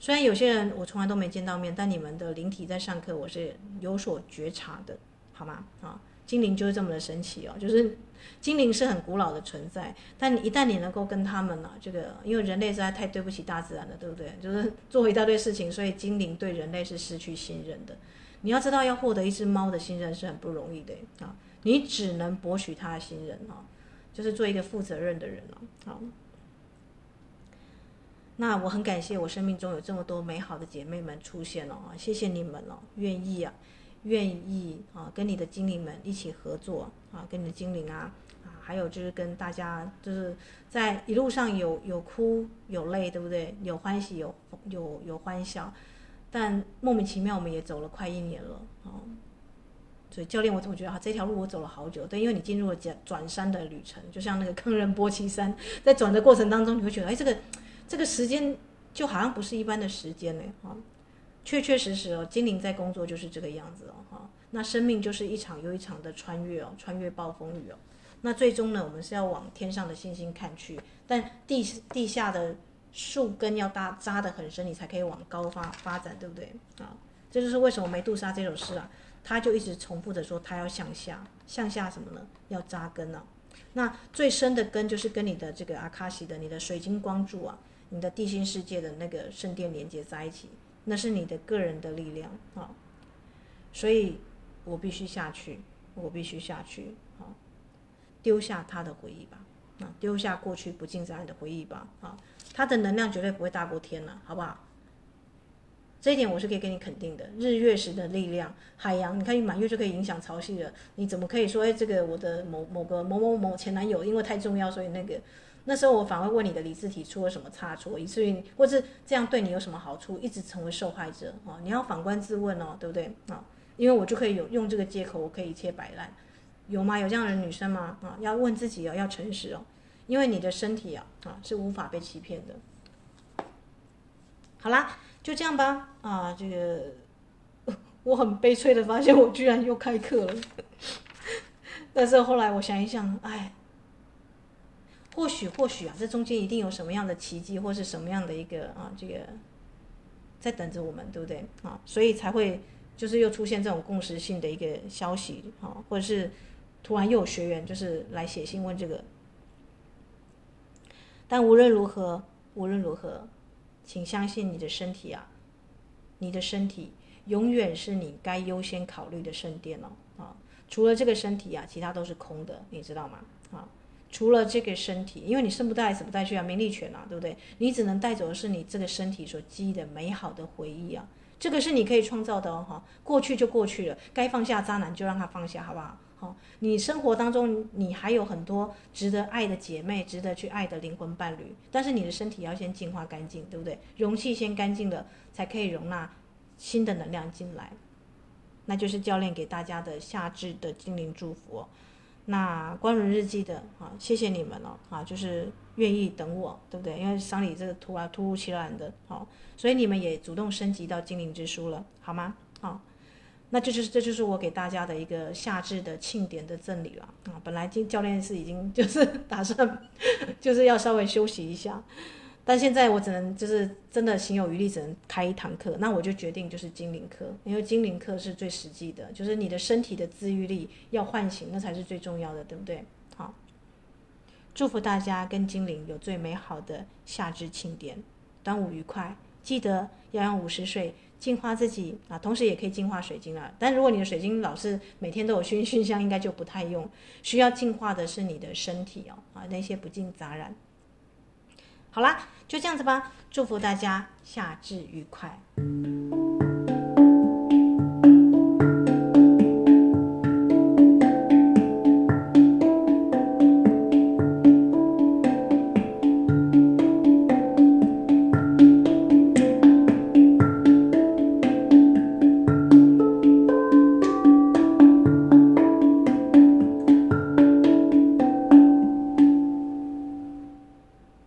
虽然有些人我从来都没见到面，但你们的灵体在上课，我是有所觉察的，好吗？啊。精灵就是这么的神奇哦，就是精灵是很古老的存在，但一旦你能够跟他们呢、这个因为人类实在太对不起大自然了，对不对？就是做一大堆事情，所以精灵对人类是失去信任的。你要知道，要获得一只猫的信任是很不容易的啊，你只能博取它的信任啊，就是做一个负责任的人了。好，那我很感谢我生命中有这么多美好的姐妹们出现了啊，谢谢你们了，愿意啊。愿意啊，跟你的精灵们一起合作啊，跟你的精灵啊啊，还有就是跟大家就是在一路上有有哭有泪，对不对？有欢喜有有有欢笑，但莫名其妙我们也走了快一年了啊。所以教练，我怎么觉得啊，这条路我走了好久？对，因为你进入了转山的旅程，就像那个坑人波奇山，在转的过程当中，你会觉得哎，这个这个时间。就好像不是一般的时间呢，哈，确确实实哦，精灵在工作就是这个样子哦，哈，那生命就是一场又一场的穿越哦，穿越暴风雨哦，那最终呢，我们是要往天上的星星看去，但地地下的树根要搭扎得很深，你才可以往高发发展，对不对啊？这就是为什么梅杜莎这首诗啊，他就一直重复着说，他要向下，向下什么呢？要扎根、啊？那最深的根就是跟你的这个阿卡西的、你的水晶光柱啊、你的地心世界的那个圣殿连接在一起，那是你的个人的力量啊。所以我必须下去，我必须下去啊，丢下他的回忆吧，啊，丢下过去不尽责任的回忆吧，啊，他的能量绝对不会大过天了，好不好？这一点我是可以给你肯定的。日月食的力量，海洋，你看满月就可以影响潮汐了。你怎么可以说，哎，这个我的某某个某某某前男友因为太重要，所以那个那时候我反而问你的理智体出了什么差错，以至于或是这样对你有什么好处，一直成为受害者啊？你要反观自问哦，对不对啊？因为我就可以有用这个借口，我可以一切摆烂，有吗？有这样的女生吗？啊，要问自己哦，要诚实哦，因为你的身体啊啊是无法被欺骗的。好啦。就这样吧，啊，这个 我很悲催的发现，我居然又开课了。但是后来我想一想，哎，或许或许啊，这中间一定有什么样的奇迹，或是什么样的一个啊，这个在等着我们，对不对啊？所以才会就是又出现这种共识性的一个消息啊，或者是突然又有学员就是来写信问这个。但无论如何，无论如何。请相信你的身体啊，你的身体永远是你该优先考虑的圣殿哦啊！除了这个身体啊，其他都是空的，你知道吗？啊，除了这个身体，因为你生不带死不带去啊，名利权啊，对不对？你只能带走的是你这个身体所积的美好的回忆啊，这个是你可以创造的哦哈！过去就过去了，该放下渣男就让他放下，好不好？好，你生活当中你还有很多值得爱的姐妹，值得去爱的灵魂伴侣，但是你的身体要先净化干净，对不对？容器先干净了，才可以容纳新的能量进来。那就是教练给大家的夏至的精灵祝福哦。那光轮日记的啊，谢谢你们哦啊，就是愿意等我，对不对？因为丧礼这个突然突如其来的，好，所以你们也主动升级到精灵之书了，好吗？好。那这就是这就是我给大家的一个夏至的庆典的赠礼了啊！本来今教练是已经就是 打算就是要稍微休息一下，但现在我只能就是真的行有余力，只能开一堂课。那我就决定就是精灵课，因为精灵课是最实际的，就是你的身体的自愈力要唤醒，那才是最重要的，对不对？好，祝福大家跟精灵有最美好的夏至庆典，端午愉快！记得要用午时水。净化自己啊，同时也可以净化水晶啊。但如果你的水晶老是每天都有熏熏香，应该就不太用。需要净化的是你的身体哦，啊，那些不净杂染。好啦，就这样子吧。祝福大家夏至愉快。